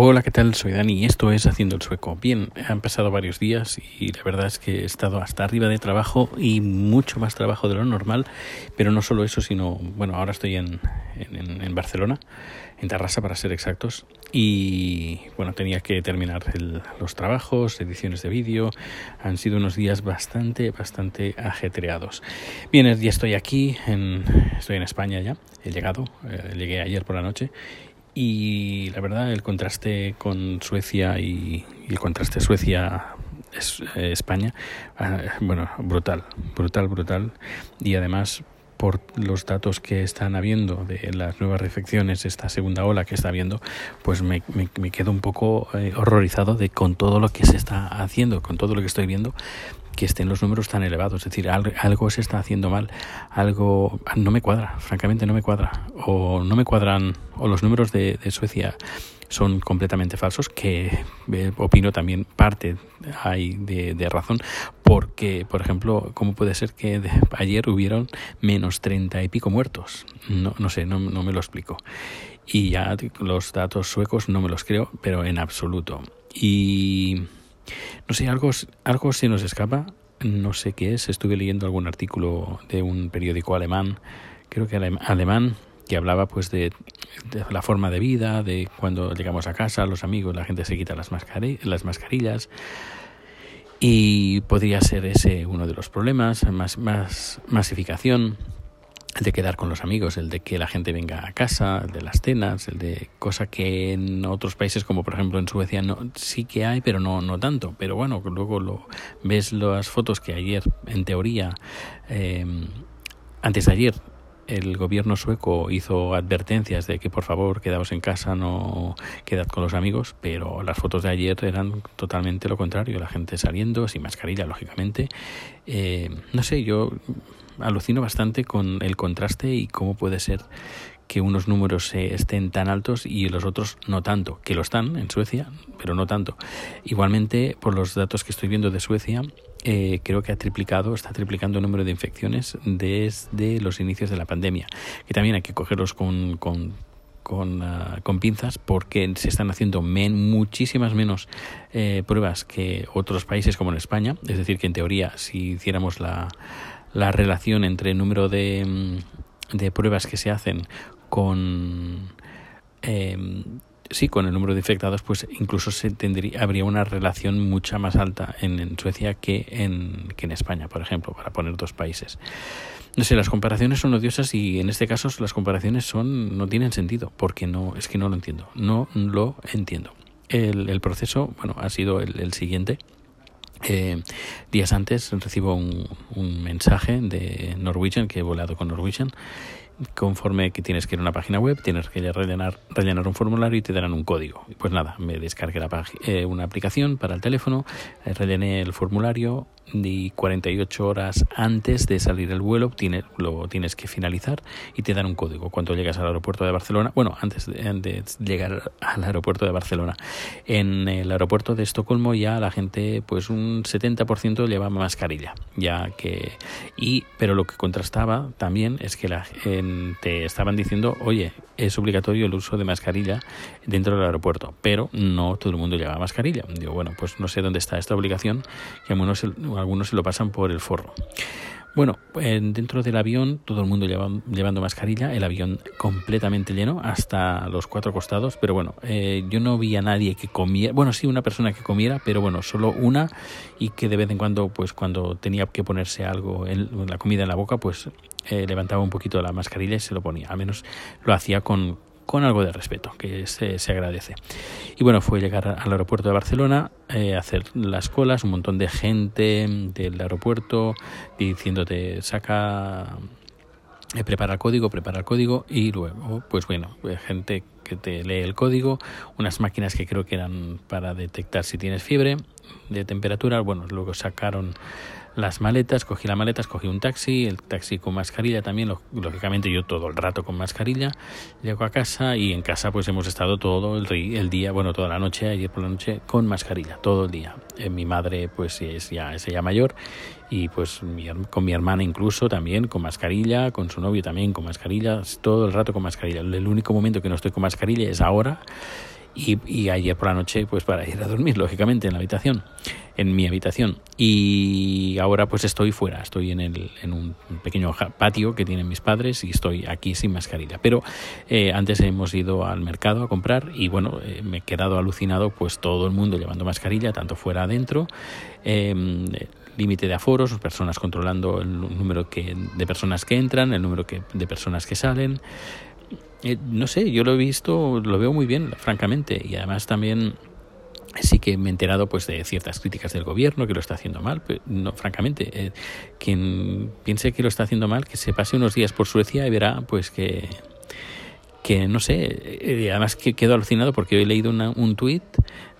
Hola, ¿qué tal? Soy Dani y esto es Haciendo el Sueco. Bien, han pasado varios días y la verdad es que he estado hasta arriba de trabajo y mucho más trabajo de lo normal, pero no solo eso, sino, bueno, ahora estoy en, en, Barcelona, en Tarrasa para ser exactos, y bueno, tenía que terminar los trabajos, ediciones de vídeo, han sido unos días bastante, bastante ajetreados. Bien, ya estoy aquí, en, estoy en España ya, he llegado, eh, llegué ayer por la noche y la verdad el contraste con Suecia y, el contraste Suecia eh, España ah, bueno brutal brutal brutal. Y además por los datos que están habiendo de las nuevas infecciones, esta segunda ola que está habiendo, pues me, me, quedo un poco eh, horrorizado de con todo lo que se está haciendo, con todo lo que estoy viendo, que estén los números tan elevados. Es decir, algo, se está haciendo mal, algo no me cuadra, francamente no me cuadra. O no me cuadran, o los números de, Suecia son completamente falsos, que eh, opino también parte hay de, razón, porque, por ejemplo, ¿cómo puede ser que ayer hubieron menos treinta y pico muertos? No, no sé, no, no me lo explico. Y ya los datos suecos no me los creo, pero en absoluto. Y no sé, algo, algo se nos escapa, no sé qué es. Estuve leyendo algún artículo de un periódico alemán, creo que alemán, que hablaba pues de, la forma de vida, de cuando llegamos a casa, los amigos, la gente se quita las, las mascarillas. Y podría ser ese uno de los problemas, más, más masificación el de quedar con los amigos, el de que la gente venga a casa, el de las cenas, el de cosa que en otros países como por ejemplo en Suecia no sí que hay, pero no no tanto. Pero bueno, luego lo ves las fotos que ayer en teoría eh, antes de ayer el gobierno sueco hizo advertencias de que por favor quedaos en casa, no quedad con los amigos, pero las fotos de ayer eran totalmente lo contrario, la gente saliendo sin mascarilla, lógicamente. Eh, no sé, yo alucino bastante con el contraste y cómo puede ser que unos números estén tan altos y los otros no tanto, que lo están en Suecia, pero no tanto. Igualmente, por los datos que estoy viendo de Suecia, eh, creo que ha triplicado, está triplicando el número de infecciones desde los inicios de la pandemia, que también hay que cogerlos con, con con, ah, pinzas porque se están haciendo muchísimas menos eh, pruebas que otros países como en España. Es decir, que en teoría, si hiciéramos la, la relación entre el número de, mm, de pruebas que se hacen con eh, sí con el número de infectados pues incluso se tendría habría una relación mucha más alta en, Suecia que en que en España por ejemplo para poner dos países. No sé las comparaciones son odiosas y en este caso las comparaciones son no tienen sentido porque no es que no lo entiendo no lo entiendo. El, el proceso bueno ha sido el, siguiente. Eh, días antes recibo un, un, mensaje de Norwegian, que he volado con Norwegian, conforme que tienes que ir a una página web, tienes que rellenar, rellenar un formulario y te darán un código. Pues nada, me descargué la eh, una aplicación para el teléfono, eh, rellené el formulario y 48 horas antes de salir el vuelo tienes, lo tienes que finalizar y te dan un código. Cuando llegas al aeropuerto de Barcelona, bueno, antes de, llegar al aeropuerto de Barcelona, en el aeropuerto de Estocolmo ya la gente, pues un 70% lleva mascarilla, ya que y pero lo que contrastaba también es que la, te estaban diciendo, oye, es obligatorio el uso de mascarilla dentro del aeropuerto, pero no todo el mundo lleva mascarilla. Digo, bueno, pues no sé dónde está esta obligación, que algunos, algunos se lo pasan por el forro. Bueno, dentro del avión todo el mundo llevando mascarilla, el avión completamente lleno hasta los cuatro costados, pero bueno, eh, yo no vi a nadie que comiera, bueno, sí, una persona que comiera, pero bueno, solo una y que de vez en cuando, pues cuando tenía que ponerse algo, en, la comida en la boca, pues eh, levantaba un poquito la mascarilla y se lo ponía, al menos lo hacía con, con algo de respeto, que se, se, agradece. Y bueno, fue llegar al aeropuerto de Barcelona, eh, hacer las colas, un montón de gente del aeropuerto diciéndote, saca, eh, prepara el código, prepara el código, y luego, pues bueno, eh, gente que te lee el código, unas máquinas que creo que eran para detectar si tienes fiebre, de temperatura, bueno, luego sacaron las maletas, cogí las maletas, cogí un taxi, el taxi con mascarilla también, lógicamente yo todo el rato con mascarilla, llego a casa y en casa pues hemos estado todo el, día, bueno, toda la noche, ayer por la noche, con mascarilla, todo el día. Eh, mi madre pues es ya, es ya mayor y pues con mi hermana incluso también con mascarilla, con su novio también con mascarilla, todo el rato con mascarilla. El único momento que no estoy con mascarilla es ahora y, ayer por la noche pues para ir a dormir lógicamente en la habitación en mi habitación. Y ahora pues estoy fuera estoy en, el, en un pequeño patio que tienen mis padres y estoy aquí sin mascarilla. Pero eh, antes hemos ido al mercado a comprar y bueno eh, me he quedado alucinado pues todo el mundo llevando mascarilla tanto fuera adentro em, límite de aforos, personas controlando el número que, de personas que entran, el número que, de personas que salen, eh, no sé, yo lo he visto, lo veo muy bien, francamente, y además también sí que me he enterado pues de ciertas críticas del gobierno que lo está haciendo mal pero no francamente eh, quien piense que lo está haciendo mal que se pase unos días por Suecia y verá pues que que no sé eh, además que quedo alucinado porque he leído un tuit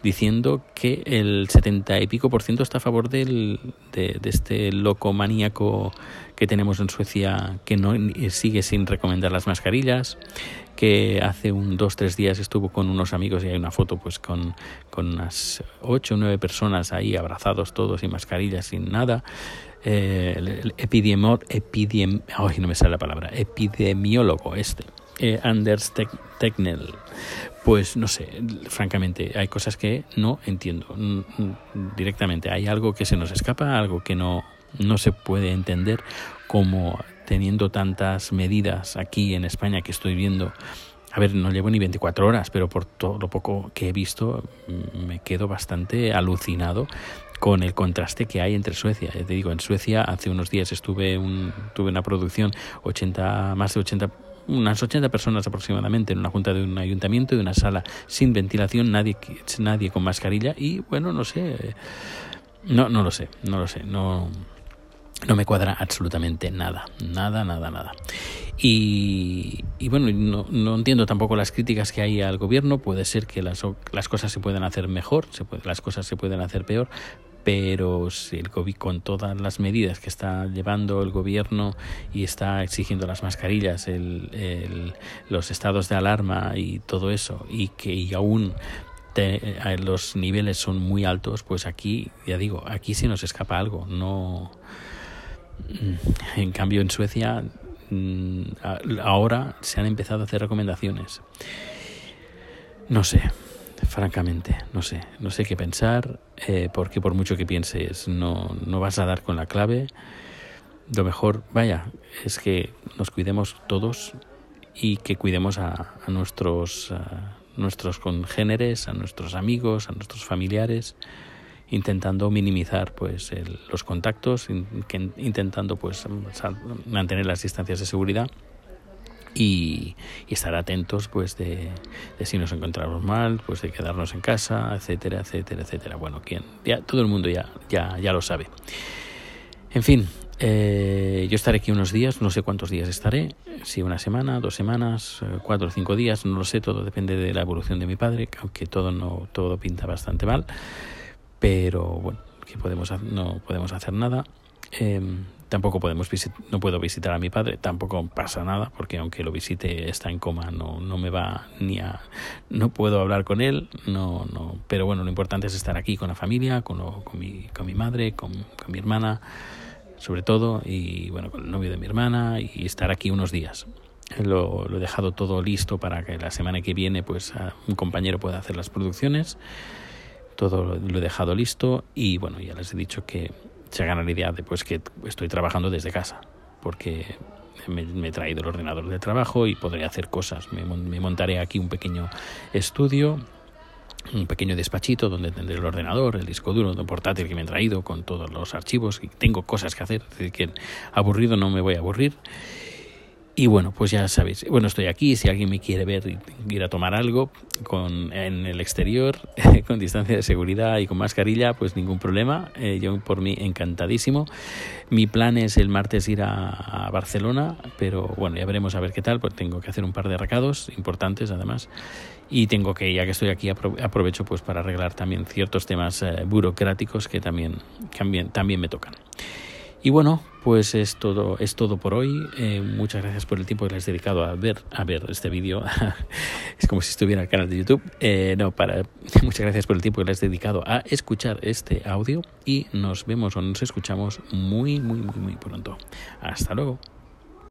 diciendo que el 70 y pico por ciento está a favor del, de, este loco maníaco que tenemos en Suecia que no sigue sin recomendar las mascarillas que hace un dos tres días estuvo con unos amigos y hay una foto pues con, con unas ocho o nueve personas ahí abrazados todos sin mascarillas sin nada eh, el me sale la palabra epidemiólogo este eh, Anders Tegnell pues no sé, francamente, hay cosas que no entiendo directamente. Hay algo que se nos escapa, algo que no, no se puede entender, como teniendo tantas medidas aquí en España que estoy viendo. A ver, no llevo ni 24 horas, pero por todo lo poco que he visto me quedo bastante alucinado con el contraste que hay entre Suecia. Te digo, en Suecia hace unos días estuve un, tuve una producción 80, más de 80 unas 80 personas aproximadamente en una junta de un ayuntamiento, de una sala sin ventilación, nadie, nadie con mascarilla y bueno, no sé, no, no lo sé, no lo sé, no, no me cuadra absolutamente nada, nada, nada, nada. Y, y bueno, no, no, entiendo tampoco las críticas que hay al gobierno. Puede ser que las, las cosas se puedan hacer mejor, se las cosas se pueden hacer peor, pero si el COVID con todas las medidas que está llevando el gobierno y está exigiendo las mascarillas, el, los estados de alarma y todo eso, y que aún los niveles son muy altos, pues aquí, ya digo, aquí se nos escapa algo. No, en cambio, en Suecia mm, ahora se han empezado a hacer recomendaciones. No sé, francamente, no sé, no sé qué pensar, eh, porque por mucho que pienses no, no vas a dar con la clave. Lo mejor, vaya, es que nos cuidemos todos y que cuidemos a, nuestros, nuestros congéneres, a nuestros amigos, a nuestros familiares, intentando minimizar pues los contactos, intentando pues mantener las distancias de seguridad y, estar atentos pues de, si nos encontramos mal, pues de quedarnos en casa, etcétera, etcétera, etcétera. Bueno, quien ya todo el mundo ya ya ya lo sabe. En fin, eh, yo estaré aquí unos días, no sé cuántos días estaré, si una semana, dos semanas, eh, cuatro o cinco días, no lo sé, todo depende de la evolución de mi padre, aunque todo no todo pinta bastante mal, pero bueno, que podemos no podemos hacer nada. Em, tampoco podemos no puedo visitar a mi padre, tampoco pasa nada, porque aunque lo visite está en coma, no, no me va ni a no puedo hablar con él, no, no, pero bueno, lo importante es estar aquí con la familia, con, con, mi, con mi madre, con, con mi hermana, sobre todo, y bueno, con el novio de mi hermana, y estar aquí unos días. Lo, lo, he dejado todo listo para que la semana que viene pues un compañero pueda hacer las producciones todo lo he dejado listo y bueno ya les he dicho que se hagan la idea de pues que estoy trabajando desde casa, porque me, he traído el ordenador de trabajo y podré hacer cosas. Me, montaré aquí un pequeño estudio, un pequeño despachito donde tendré el ordenador, el disco duro, el portátil que me he traído con todos los archivos y tengo cosas que hacer, es decir, que aburrido no me voy a aburrir y bueno, pues ya sabéis, bueno, estoy aquí, si alguien me quiere ver ir a tomar algo con, en el exterior, con distancia de seguridad y con mascarilla, pues ningún problema, eh, yo por mí encantadísimo. Mi plan es el martes ir a, Barcelona, pero bueno, ya veremos a ver qué tal, pues tengo que hacer un par de recados importantes además y tengo que, ya que estoy aquí, aprovecho pues para arreglar también ciertos temas eh, burocráticos que también, también, también me tocan. Y bueno, pues es todo, es todo por hoy. Eh, muchas gracias por el tiempo que les he dedicado a ver, a ver este vídeo. es como si estuviera en el canal de YouTube. Eh, no, para, muchas gracias por el tiempo que les he dedicado a escuchar este audio y nos vemos o nos escuchamos muy, muy, muy, muy pronto. Hasta luego.